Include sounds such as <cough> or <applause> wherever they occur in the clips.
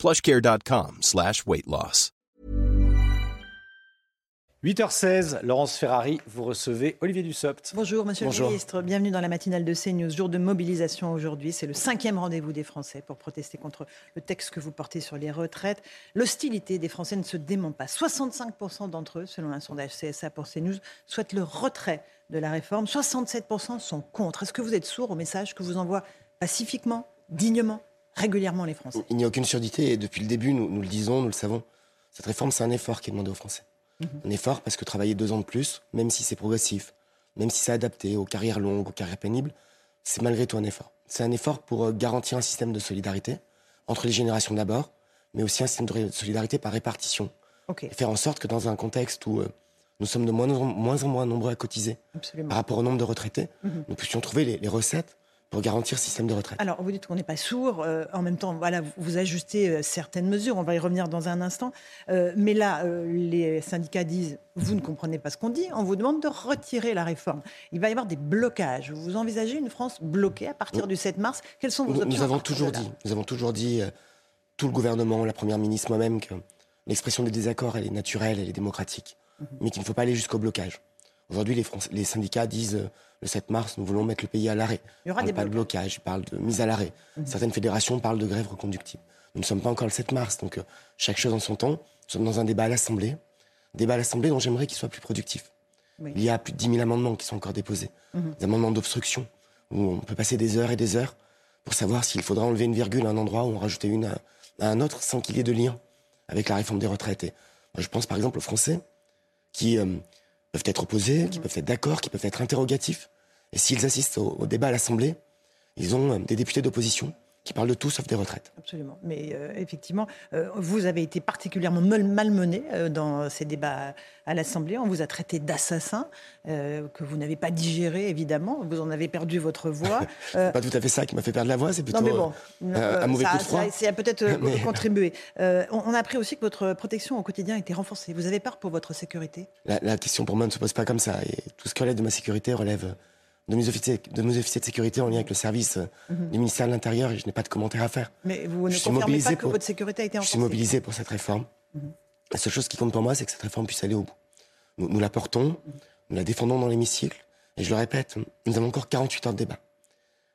plushcare.com slash weight loss. 8h16, Laurence Ferrari, vous recevez Olivier Dussopt. Bonjour Monsieur le Ministre, bienvenue dans la matinale de CNews. Jour de mobilisation aujourd'hui, c'est le cinquième rendez-vous des Français pour protester contre le texte que vous portez sur les retraites. L'hostilité des Français ne se dément pas. 65% d'entre eux, selon un sondage CSA pour CNews, souhaitent le retrait de la réforme. 67% sont contre. Est-ce que vous êtes sourd au message que vous envoient pacifiquement, dignement, régulièrement les Français Il n'y a aucune surdité et depuis le début, nous, nous le disons, nous le savons. Cette réforme, c'est un effort qui est demandé aux Français. Mhm. Un effort parce que travailler deux ans de plus, même si c'est progressif, même si c'est adapté aux carrières longues, aux carrières pénibles, c'est malgré tout un effort. C'est un effort pour euh, garantir un système de solidarité entre les générations d'abord, mais aussi un système de solidarité par répartition. Et faire en sorte que dans un contexte où euh, nous sommes de moins en moins, nombreux à cotiser absolument. par rapport au nombre de retraités, Mhm. nous puissions trouver les, les recettes pour garantir ce système de retraite. Alors, vous dites qu'on n'est pas sourd. euh, en même temps, voilà, vous- ajustez euh, certaines mesures. On va y revenir dans un instant. Euh, mais là, euh, les syndicats disent vous ne comprenez pas ce qu'on dit. On vous demande de retirer la réforme. Il va y avoir des blocages. Vous envisagez une France bloquée à partir du 7 mars Quelles sont vos Nous, options nous avons toujours dit, nous avons toujours dit, tout le gouvernement, la première ministre, moi-même, que l'expression des désaccords, elle est naturelle, elle est démocratique, Mhm. mais qu'il ne faut pas aller jusqu'au blocage. Aujourd'hui, les, syndicats disent euh, le 7 mars, nous voulons mettre le pays à l'arrêt. Il y aura des pas de blocage, ils parlent de mise à l'arrêt. Mhm. Certaines fédérations parlent de grève reconductible. Nous ne sommes pas encore le 7 mars, donc euh, chaque chose en son temps. Nous sommes dans un débat à l'Assemblée, débat à l'Assemblée dont j'aimerais qu'il soit plus productif. Oui. Il y a plus de 10 000 amendements qui sont encore déposés, Mhm. des amendements d'obstruction, où on peut passer des heures et des heures pour savoir s'il faudra enlever une virgule à un endroit ou en rajouter une à, à un autre sans qu'il y ait de lien avec la réforme des retraites. Et moi, je pense par exemple aux Français qui euh, peuvent être opposés, qui peuvent être d'accord, qui peuvent être interrogatifs. Et s'ils assistent au, au débat à l'Assemblée, ils ont euh, des députés d'opposition qui parlent de tout sauf des retraites. Absolument. Mais euh, effectivement, euh, vous avez été particulièrement mal- malmené euh, dans ces débats à l'Assemblée. On vous a traité d'assassin, que vous n'avez pas digéré, évidemment. Vous en avez perdu votre voix. <laughs> Pas tout à fait ça qui m'a fait perdre la voix, c'est plutôt non, mais bon, un mauvais ça, coup de froid. ça- ça a peut-être <laughs> Mais- contribué. On, on a appris aussi que votre protection au quotidien était renforcée. Vous avez peur pour votre sécurité? La, la question pour moi ne se pose pas comme ça. Et tout ce qui relève de ma sécurité relève de mes officiers de, mes officiers de sécurité en lien avec le service euh, Mhm. du ministère de l'Intérieur et je n'ai pas de commentaire à faire. Mais vous Je ne suis confirmez mobilisé pas que pour- votre sécurité a été Je suis mobilisé pour cette réforme. Mhm. La seule chose qui compte pour moi, c'est que cette réforme puisse aller au bout. Nous, nous la portons, nous la défendons dans l'hémicycle. Et je le répète, nous avons encore 48 heures de débat.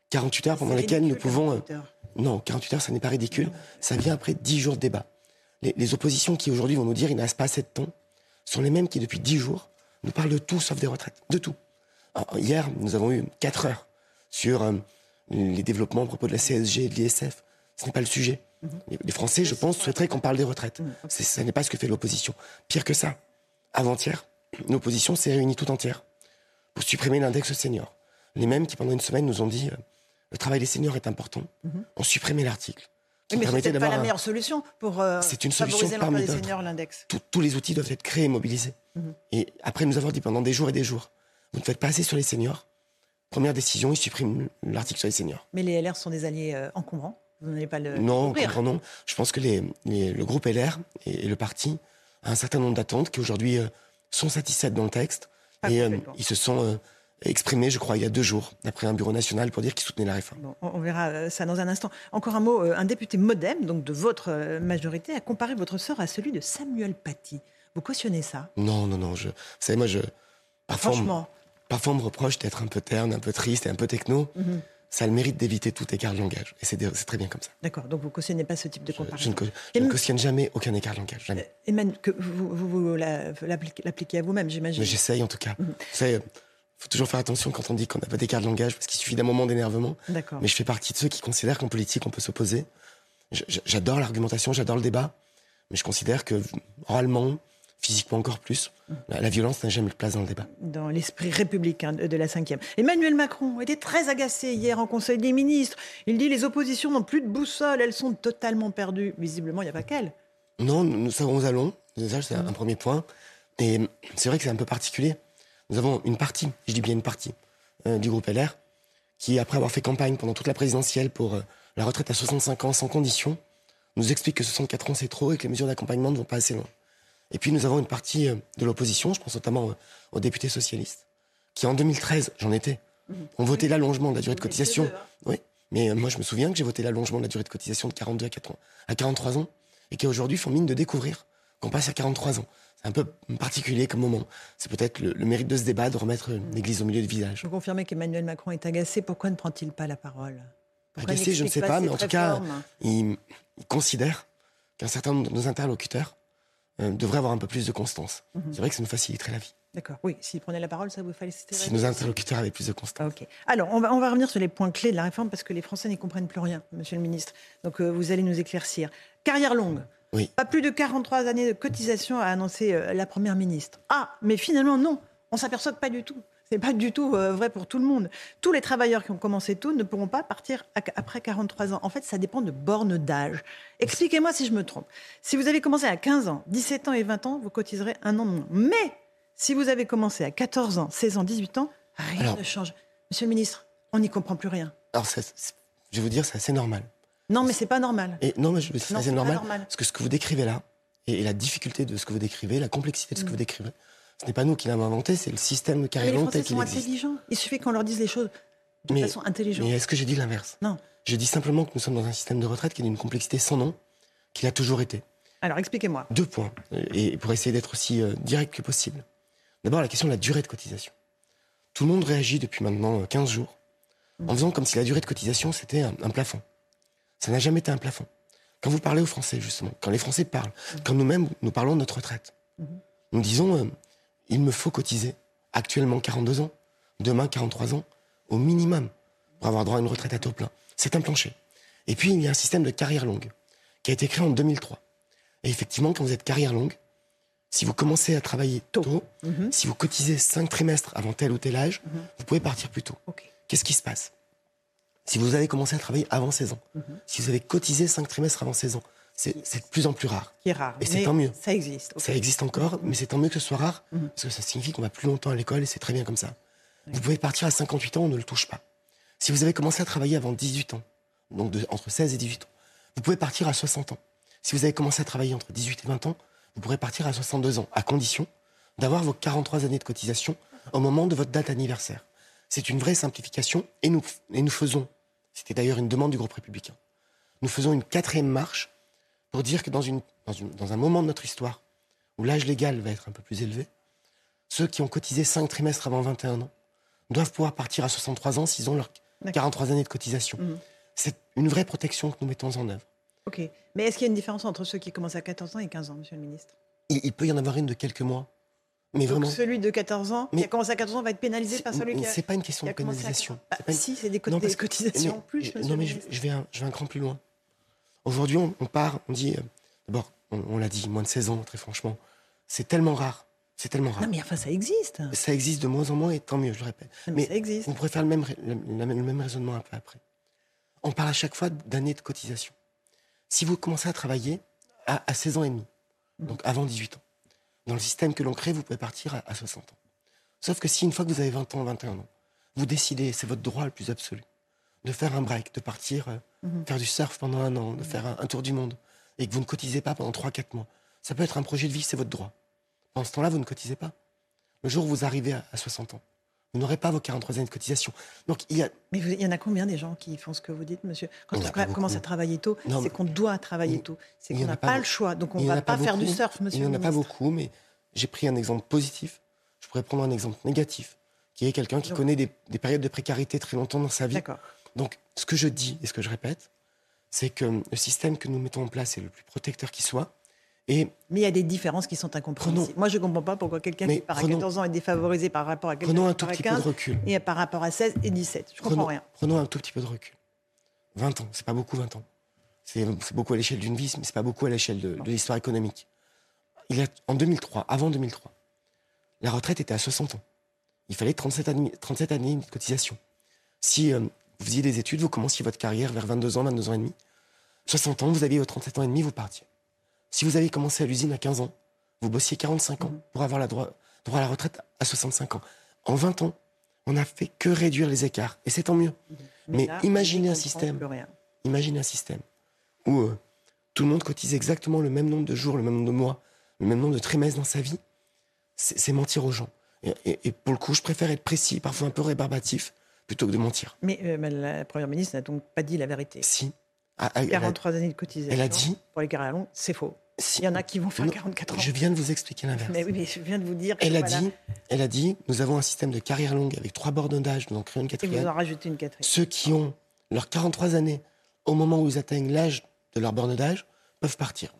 48 heures pendant lesquelles nous pouvons... euh, 48 heures. Non, 48 heures, ça n'est pas ridicule. Ça vient après 10 jours de débat. Les, les oppositions qui aujourd'hui vont nous dire qu'il ne reste pas assez de temps sont les mêmes qui, depuis 10 jours, nous parlent de tout sauf des retraites. De tout. Alors, hier, nous avons eu 4 heures sur euh, les développements à propos de la CSG et de l'ISF. Ce n'est pas le sujet. Les, les Français, je pense, souhaiteraient qu'on parle des retraites. Mhm. Ce n'est pas ce que fait l'opposition. Pire que ça, avant-hier, l'opposition s'est réunie tout entière pour supprimer l'index senior. Les mêmes qui, pendant une semaine, nous ont dit euh, le travail des seniors est important, ont supprimé l'article qui Oui, mais c'est pas la meilleure solution pour euh, C'est une solution parmi des seniors, l'index. Tous- tous les outils doivent être créés et mobilisés. Mhm. Et après nous avoir dit pendant des jours et des jours, vous ne faites pas assez sur les seniors? Première décision, ils suppriment l'article sur les seniors. Mais les LR sont des alliés euh, encombrants. Vous n'allez pas le non, comprends, non. Je pense que les, les- le groupe LR et, et le parti a un certain nombre d'attentes qui aujourd'hui euh, sont satisfaites dans le texte. Pas et euh, ils se sont exprimés, je crois, il y a deux jours, d'après un bureau national, pour dire qu'ils soutenaient la réforme. Bon, on verra ça dans un instant. Encore un mot, un député modem, donc de votre majorité, a comparé votre sort à celui de Samuel Paty. Vous cautionnez ça? Non, non, non. Je, vous savez, moi, je. Parfois, Franchement. Parfois, on me reproche d'être un peu terne, un peu triste et un peu techno. Mhm. Ça a le mérite d'éviter tout écart de langage. Et c'est très bien comme ça. D'accord, donc vous cautionnez pas ce type de Je, je comparaison. ne, Et je ne cautionne jamais aucun écart de langage. Jamais. Euh, Emmanuel, que vous, vous, vous la- l'appliquez à vous-même, j'imagine. Mais j'essaye en tout cas. Vous savez, faut toujours faire attention quand on dit qu'on n'a pas d'écart de langage, parce qu'il suffit d'un moment d'énervement. D'accord. Mais je fais partie de ceux qui considèrent qu'en politique, on peut s'opposer. J'adore l'argumentation, j'adore le débat. Mais je considère que, oralement, physiquement encore plus, la, la violence n'a jamais de place dans le débat. dans l'esprit républicain de la cinquième. Emmanuel Macron était très agacé hier en Conseil des ministres. Il dit les oppositions n'ont plus de boussole, elles sont totalement perdues. Visiblement, il n'y a pas qu'elle. Non, nous savons où allons. Déjà, c'est un premier point. Et c'est vrai que c'est un peu particulier. Nous avons une partie, je dis bien une partie, euh, du groupe LR, qui, après avoir fait campagne pendant toute la présidentielle pour euh, la retraite à 65 ans sans condition, nous explique que 64 ans c'est trop et que les mesures d'accompagnement ne vont pas assez loin. Et puis nous avons une partie euh, de l'opposition, je pense notamment euh, aux députés socialistes, qui en 2013, j'en étais, ont voté l'allongement de la durée de cotisation. Oui, mais euh, moi je me souviens que j'ai voté l'allongement de la durée de cotisation de 42 à, 80, à 43 ans et qui aujourd'hui font mine de découvrir qu'on passe à 43 ans. C'est un peu particulier comme moment. C'est peut-être le, le mérite de ce débat de remettre l'église au milieu du village. Vous confirmez qu'Emmanuel Macron est agacé. Pourquoi ne prend-il pas la parole? Pourquoi Agacé, je ne sais pas, mais en tout cas, il, il considère qu'un certain nombre de nos interlocuteurs euh, devraient avoir un peu plus de constance. Mhm. C'est vrai que ça nous faciliterait la vie. D'accord. Oui, s'il prenait la parole, ça vous faciliterait. Si nos interlocuteurs avaient plus de constance. Ok. Alors, on va, on va revenir sur les points clés de la réforme parce que les Français n'y comprennent plus rien, monsieur le ministre. Donc, euh, vous allez nous éclaircir. Carrière longue. Oui. Pas plus de 43 années de cotisation, a annoncé euh, la Première ministre. Ah, mais finalement, non. On s'aperçoit que pas du tout. C'est pas du tout euh, vrai pour tout le monde. Tous les travailleurs qui ont commencé tôt ne pourront pas partir après 43 ans. En fait, ça dépend de bornes d'âge. Expliquez-moi si je me trompe. Si vous avez commencé à 15 ans, 17 ans et 20 ans, vous cotiserez un an de moins. Mais si vous avez commencé à 14 ans, 16 ans, 18 ans, rien Alors- ne change. Monsieur le ministre, on n'y comprend plus rien. Alors, ça, je vais vous dire, c'est assez normal. Non, mais c'est pas normal. Et non, mais c'est normal, normal. Parce que ce que vous décrivez là, et, et la difficulté de ce que vous décrivez, la complexité de ce que Mm. vous décrivez, ce n'est pas nous qui l'avons inventé, c'est le système de Mais carrière les longue Français sont intelligents. Il suffit qu'on leur dise les choses de Mais- façon intelligente. Mais est-ce que j'ai dit l'inverse? Non. Je dis simplement que nous sommes dans un système de retraite qui est d'une complexité sans nom, qu'il a toujours été. Alors, expliquez-moi. Deux points, euh, et pour essayer d'être aussi euh, direct que possible. D'abord, la question de la durée de cotisation. Tout le monde réagit depuis maintenant euh, 15 jours en faisant comme si la durée de cotisation, c'était un, un plafond. Ça n'a jamais été un plafond. Quand vous parlez aux Français, justement, quand les Français parlent, quand nous-mêmes, nous parlons de notre retraite, nous disons, euh, il me faut cotiser actuellement 42 ans, demain 43 ans, au minimum, pour avoir droit à une retraite à taux plein. C'est un plancher. Et puis, il y a un système de carrière longue qui a été créé en 2003. Et effectivement, quand vous êtes carrière longue, si vous commencez à travailler tôt, Mhm. si vous cotisez 5 trimestres avant tel ou tel âge, vous pouvez partir plus tôt. Qu'est-ce qui se passe? Si vous avez commencé à travailler avant 16 ans, Mhm. si vous avez cotisé 5 trimestres avant 16 ans, c'est de plus en plus rare. Qui est rare. Et c'est tant mieux. Ça existe. ok. Ça existe encore, mais c'est tant mieux que ce soit rare, Mhm. parce que ça signifie qu'on va plus longtemps à l'école et c'est très bien comme ça. Vous pouvez partir à 58 ans, on ne le touche pas. Si vous avez commencé à travailler avant 18 ans, donc de- entre 16 et 18 ans, vous pouvez partir à 60 ans. Si vous avez commencé à travailler entre 18 et 20 ans, vous pourrez partir à 62 ans, à condition d'avoir vos 43 années de cotisation au moment de votre date anniversaire. C'est une vraie simplification et nous, et nous faisons, c'était d'ailleurs une demande du groupe républicain, nous faisons une quatrième marche pour dire que dans, une, dans, une- dans un moment de notre histoire où l'âge légal va être un peu plus élevé, ceux qui ont cotisé 5 trimestres avant 21 ans doivent pouvoir partir à 63 ans s'ils ont leurs D'accord. 43 années de cotisation. Mhm. C'est une vraie protection que nous mettons en œuvre. Ok. Mais est-ce qu'il y a une différence entre ceux qui commencent à 14 ans et 15 ans, monsieur le ministre? Il, il peut y en avoir une de quelques mois, mais Donc vraiment. celui de 14 ans Mais- qui a commencé à 14 ans va être pénalisé par celui qui a, c'est pas une question de à pénalisation. 14 C'est pas une- Si, c'est des, co- Non, des cotisations mais- en plus, Non, mais le je, ministre. je vais un, je vais un cran plus loin. Aujourd'hui, on, on part, on dit. euh, D'abord, on, on l'a dit, moins de 16 ans, très franchement. C'est tellement rare. C'est tellement rare. Non, mais enfin, ça existe. Ça existe de moins en moins et tant mieux, je le répète. mais, mais ça existe. on pourrait faire le même, le, même- le même raisonnement un peu après. On parle à chaque fois d'années de cotisation. Si vous commencez à travailler à, à 16 ans et demi, donc avant 18 ans, dans le système que l'on crée, vous pouvez partir à, à 60 ans. Sauf que si une fois que vous avez 20 ans, 21 ans, vous décidez, c'est votre droit le plus absolu, de faire un break, de partir euh, Mhm. faire du surf pendant un an, de faire un, un tour du monde, et que vous ne cotisez pas pendant 3-4 mois, ça peut être un projet de vie, c'est votre droit. Pendant ce temps-là, vous ne cotisez pas. Le jour où vous arrivez à, à 60 ans, vous n'aurez pas vos 43 années de cotisation. Donc il y a Mais il y en a combien des gens qui font ce que vous dites, monsieur? Quand on commence à travailler tôt, c'est qu'on doit travailler il- tôt. C'est qu'on n'a pas pas, le choix. Donc on ne va pas pas faire du surf, monsieur Il n'y en a pas beaucoup, mais j'ai pris un exemple positif. Je pourrais prendre un exemple négatif, qui est quelqu'un qui Donc- connaît des, des périodes de précarité très longtemps dans sa vie. Donc, ce que je dis et ce que je répète, c'est que le système que nous mettons en place est le plus protecteur qui soit. Et Mais il y a des différences qui sont incompréhensibles. Prenons- Moi, je ne comprends pas pourquoi quelqu'un qui part à prenons- 14 ans est défavorisé par rapport à quelqu'un prenons qui un tout part à petit peu 15 de recul. et par rapport à 16 et 17. Je comprends Prenons, rien. prenons un tout petit peu de recul. 20 ans, c'est pas beaucoup 20 ans. C'est c'est beaucoup à l'échelle d'une vie, mais c'est pas beaucoup à l'échelle de, de l'histoire économique. Il y a, en 2003, avant 2003, la retraite était à 60 ans. Il fallait 37 années, 37 années de cotisation. Si euh, vous faisiez des études, vous commenciez votre carrière vers 22 ans, 22 ans et demi. 60 ans, vous aviez vos 37 ans et demi, vous partiez. Si vous avez commencé à l'usine à 15 ans, vous bossiez 45 ans pour avoir la droit, droit à la retraite à 65 ans. En 20 ans, on n'a fait que réduire les écarts. Et c'est tant mieux. Mais là, imaginez un système. Imaginez un système où euh, tout le monde cotise exactement le même nombre de jours, le même nombre de mois, le même nombre de trimestres dans sa vie. C'est c'est mentir aux gens. Et, et- et pour le coup, je préfère être précis, parfois un peu rébarbatif, plutôt que de mentir. Mais euh, mais la Première ministre n'a donc pas dit la vérité. Si. Ah, elle a- 43 années de cotisation. elle a dit- Pour les carrières longues, c'est faux. si- Il y en a qui vont faire Non, 44 ans. Je viens de vous expliquer l'inverse. Mais oui, mais je viens de vous dire que Elle a voilà, dit, elle a dit, nous avons un système de carrière longue avec trois bornes d'âge, nous en créons une Et vous quatrième. en rajoutez une quatrième. Ceux qui ont leurs 43 années, au moment où ils atteignent l'âge de leur borne d'âge, peuvent partir.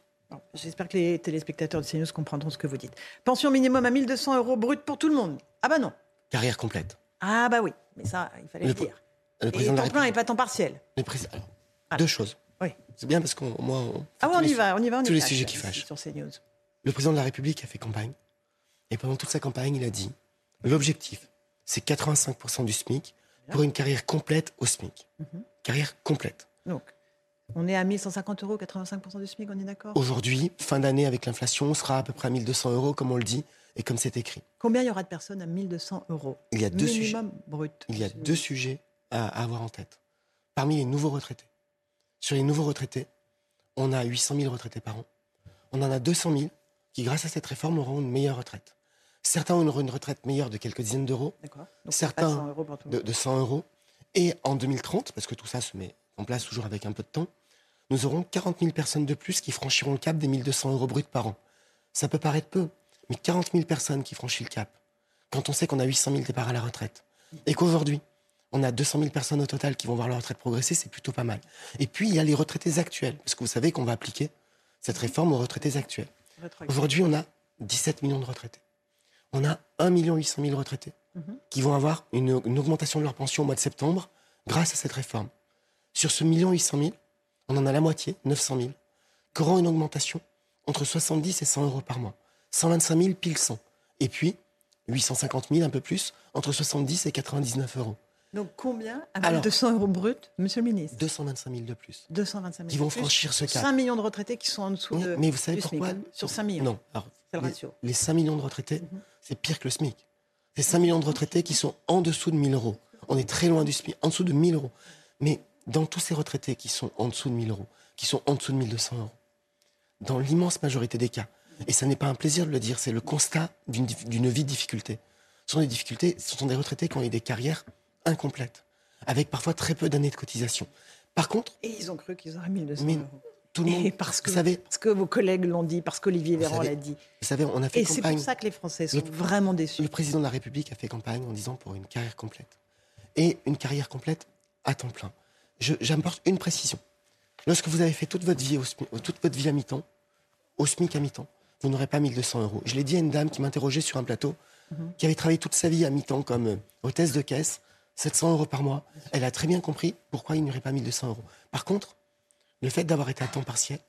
J'espère que les téléspectateurs de CNews comprendront ce que vous dites. Pension minimum à 1200 euros brut pour tout le monde. Ah bah non. Carrière complète. Ah bah oui. Mais ça, il fallait le, Le- dire. Le Et temps plein et pas temps partiel. le président- alors, Ah. Deux choses. Oui. C'est bien parce qu'on moi, on Ah ouais, on y les- va, on y va, on y tous les sujets qui fâchent. Sur CNews. Le président de la République a fait campagne. Et pendant toute sa campagne, il a dit l'objectif, c'est 85% du SMIC pour une carrière complète au SMIC. Mhm. Carrière complète. Donc, on est à 1150 euros, 85% du SMIC, on est d'accord? Aujourd'hui, fin d'année avec l'inflation, on sera à peu près à 1200 euros, comme on le dit, et comme c'est écrit. Combien il y aura de personnes à 1200 euros Il y a deux sujets. Minimum brut. Il y a deux sujets à, à avoir en tête. Parmi les nouveaux retraités. Sur les nouveaux retraités, on a 800 000 retraités par an. On en a 200 000 qui, grâce à cette réforme, auront une meilleure retraite. Certains auront une retraite meilleure de quelques dizaines d'euros, Certains pas 100 euros pour tout le de, de 100 euros. Et en 2030, parce que tout ça se met en place toujours avec un peu de temps, nous aurons 40 000 personnes de plus qui franchiront le cap des 1200 euros bruts par an. Ça peut paraître peu, mais 40 000 personnes qui franchissent le cap, quand on sait qu'on a 800 000 départs à la retraite, et qu'aujourd'hui, on a 200 000 personnes au total qui vont voir leur retraite progresser, c'est plutôt pas mal. Et puis, il y a les retraités actuels, parce que vous savez qu'on va appliquer cette réforme aux retraités actuels. Aujourd'hui, on a 17 millions de retraités. On a 1 800 000 retraités Mhm. qui vont avoir une, une augmentation de leur pension au mois de septembre grâce à cette réforme. Sur ce million 800 000, on en a la moitié, 900 000, qui auront une augmentation entre 70 et 100 euros par mois. 125 000 pile 100. Et puis, 850 000, un peu plus, entre 70 et 99 euros. Donc, combien Alors- 200 euros brut, monsieur le ministre 225 000 de plus. 225 000. Qui vont plus franchir ce cap. 5 millions de retraités qui sont en dessous Oui, de. mais vous savez SMIC, pourquoi hein, Sur 5 millions. Non. Alors, le les, ratio. les 5 millions de retraités, Mhm. c'est pire que le SMIC. C'est 5 millions de retraités qui sont en dessous de 1000 euros. On est très loin du SMIC, en dessous de 1000 euros. Mais dans tous ces retraités qui sont en dessous de 1000 euros, qui sont en dessous de 1200 euros, dans l'immense majorité des cas, et ça n'est pas un plaisir de le dire, c'est le constat d'une vie de difficulté. Ce sont des difficultés, ce sont des retraités qui ont eu des carrières incomplètes, avec parfois très peu d'années de cotisation. Par contre, Et ils ont cru qu'ils auraient 1200 Mais euros. tout le monde, Et parce que, vous savez, parce que vos collègues l'ont dit, parce qu'Olivier Véran l'a dit. vous savez, on a fait Et c'est pour ça que les Français sont Le- vraiment déçus. Le président de la République a fait campagne en disant pour une carrière complète. Et une carrière complète à temps plein. J'apporte une précision. Lorsque vous avez fait toute votre vie, au SMIC, toute votre vie à mi-temps, au SMIC à mi-temps, vous n'aurez pas 1200 euros. Je l'ai dit à une dame qui m'interrogeait sur un plateau, qui avait travaillé toute sa vie à mi-temps comme euh, hôtesse de caisse, 700 euros par mois. Elle a très bien compris pourquoi il n'y aurait pas 1200 euros. Par contre, le fait d'avoir été à temps partiel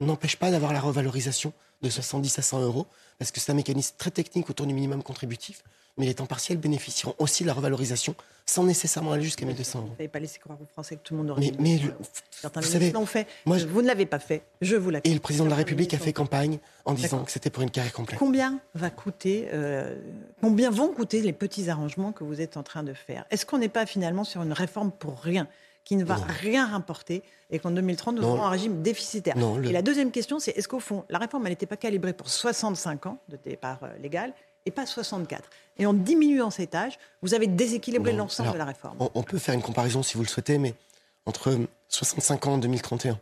n'empêche pas d'avoir la revalorisation de 70 à 100 euros, parce que c'est un mécanisme très technique autour du minimum contributif, mais les temps partiels bénéficieront aussi de la revalorisation sans nécessairement aller jusqu'à 1200 Vous euros. n'avez pas laissé croire aux Français que tout le monde aurait Mais, mais 1200 le- euros. Certains vous savez, l'ont fait. moi, je- Vous ne l'avez pas fait. Je vous l'accorde. et le président de la République a fait campagne en disant que c'était pour une carrière complète. Combien va coûter, euh, combien vont coûter les petits arrangements que vous êtes en train de faire? Est-ce qu'on n'est pas finalement sur une réforme pour rien, qui ne va Non. rien rapporter et qu'en 2030 nous Non. aurons un régime déficitaire? Non, le- Et la deuxième question, c'est est-ce qu'au fond, la réforme, elle n'était pas calibrée pour 65 ans de départ euh, légal et pas 64 Et en diminuant cet âge, vous avez déséquilibré l'ensemble de la réforme. On, on peut faire une comparaison si vous le souhaitez, mais entre 65 ans en 2031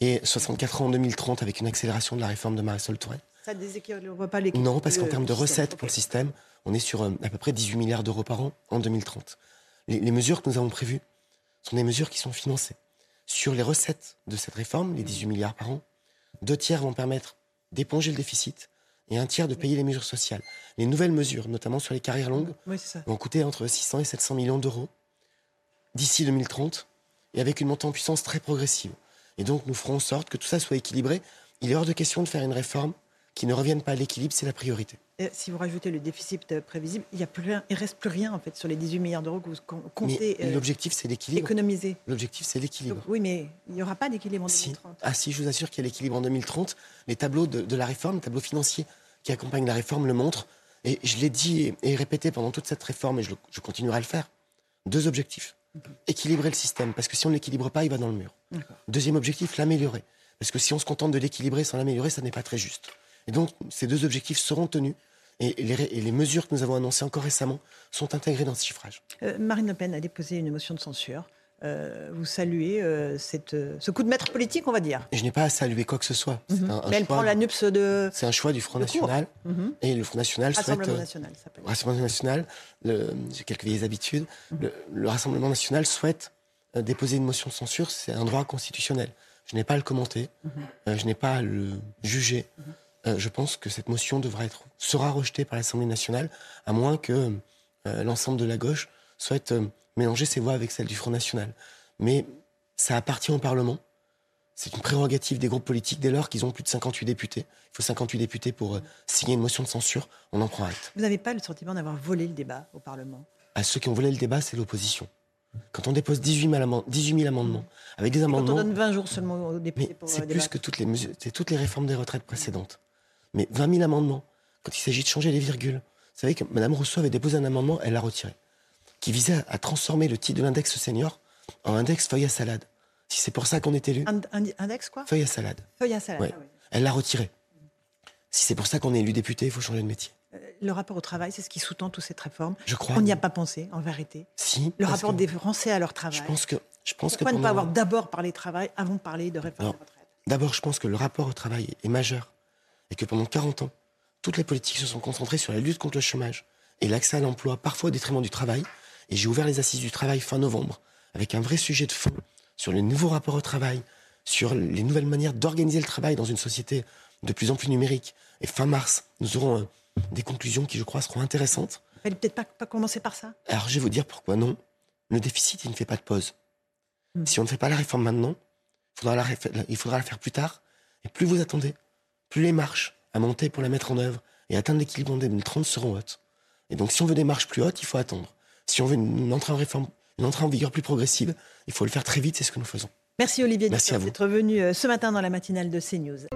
et 64 ans en 2030 avec une accélération de la réforme de Marisol Touraine, Ça déséquilibre pas l'équilibre Non, parce qu'en termes de recettes pour le système, on est sur euh, à peu près 18 milliards d'euros par an en 2030. Les, les mesures que nous avons prévues sont des mesures qui sont financées. Sur les recettes de cette réforme, les 18 milliards par an, deux tiers vont permettre d'éponger le déficit et un tiers de payer les mesures sociales. Les nouvelles mesures, notamment sur les carrières longues, Oui, vont coûter entre 600 et 700 millions d'euros d'ici 2030 et avec une montée en puissance très progressive. Et donc nous ferons en sorte que tout ça soit équilibré. Il est hors de question de faire une réforme qui ne revienne pas à l'équilibre, c'est la priorité. Si vous rajoutez le déficit euh, prévisible, il ne reste plus rien en fait sur les 18 milliards d'euros que vous comptez mais l'objectif, c'est l'équilibre. économiser. L'objectif, c'est l'équilibre. Oui, mais il n'y aura pas d'équilibre en 2030. Ah si, je vous assure qu'il y a l'équilibre en 2030. Les tableaux de, de, la réforme, les tableaux financiers qui accompagnent la réforme le montrent. Et je l'ai dit et, répété pendant toute cette réforme, et je, je continuerai à le faire. Deux objectifs. Équilibrer le système, parce que si on ne l'équilibre pas, il va dans le mur. Deuxième objectif, l'améliorer. Parce que si on se contente de l'équilibrer sans l'améliorer, ça n'est pas très juste. Et donc, ces deux objectifs seront tenus. Et les, et les, mesures que nous avons annoncées encore récemment sont intégrées dans ce chiffrage. Euh, Marine Le Pen a déposé une motion de censure. Euh, vous saluez euh, cette, ce coup de maître politique, on va dire. Et je n'ai pas à saluer quoi que ce soit. Mm -hmm. un, un Mais elle prend la NUPS de. C'est un choix du Front National. Mm -hmm. Et le Front National Rassemblement souhaite. National. Rassemblement National, j'ai quelques vieilles habitudes. Mm -hmm. le, le, Rassemblement National souhaite déposer une motion de censure. C'est un droit constitutionnel. Je n'ai pas à le commenter. Je n'ai pas à le juger. Euh, je pense que cette motion devra être, sera rejetée par l'Assemblée nationale, à moins que l'ensemble de la gauche souhaite mélanger ses voix avec celle du Front National. Mais ça appartient au Parlement. C'est une prérogative des groupes politiques dès lors qu'ils ont plus de 58 députés. Il faut 58 députés pour euh, signer une motion de censure. On en prend acte. Vous n'avez pas le sentiment d'avoir volé le débat au Parlement? À ceux qui ont volé le débat, c'est l'opposition. Quand on dépose 18 000, amendements, 18 000 amendements avec des amendements. Quand on donne 20 jours seulement aux députés pour C'est euh, plus que toutes les mesures, c'est toutes les réformes des retraites précédentes. Mais 20 000 amendements, quand il s'agit de changer les virgules. Vous savez que Mme Rousseau avait déposé un amendement, elle l'a retiré, qui visait à, transformer le titre de l'index senior en index feuille à salade. Si c'est pour ça qu'on est élu. Un, un, index quoi? Feuille à salade. Feuille à salade. Ouais. ah oui. Elle l'a retiré. Si c'est pour ça qu'on est élu député, il faut changer de métier. Euh, Le rapport au travail, c'est ce qui sous-tend toute cette réforme. Je crois. On n'y a pas pensé, en vérité. Si. Le rapport que des Français à leur travail. Je pense que. Je pense Pourquoi que ne pas avoir d'abord parlé travail avant de parler de réforme Non. des retraites? D'abord, je pense que le rapport au travail est majeur et que pendant 40 ans, toutes les politiques se sont concentrées sur la lutte contre le chômage et l'accès à l'emploi, parfois au détriment du travail. Et j'ai ouvert les assises du travail fin novembre avec un vrai sujet de fond sur le nouveau rapport au travail, sur les nouvelles manières d'organiser le travail dans une société de plus en plus numérique. Et fin mars, nous aurons euh, des conclusions qui, je crois, seront intéressantes. Fallait peut-être pas, pas commencer par ça? Alors, je vais vous dire pourquoi non. Le déficit, il ne fait pas de pause. Mm. Si on ne fait pas la réforme maintenant, il faudra la, réfa- il faudra la faire plus tard. Et plus vous attendez, plus les marches à monter pour la mettre en œuvre et atteindre l'équilibre en 2030 seront hautes. Et donc, si on veut des marches plus hautes, il faut attendre. Si on veut une, entrée en réforme, une entrée en vigueur plus progressive, il faut le faire très vite, c'est ce que nous faisons. Merci Olivier Merci Dussopt à vous. d'être venu euh, ce matin dans la matinale de CNews.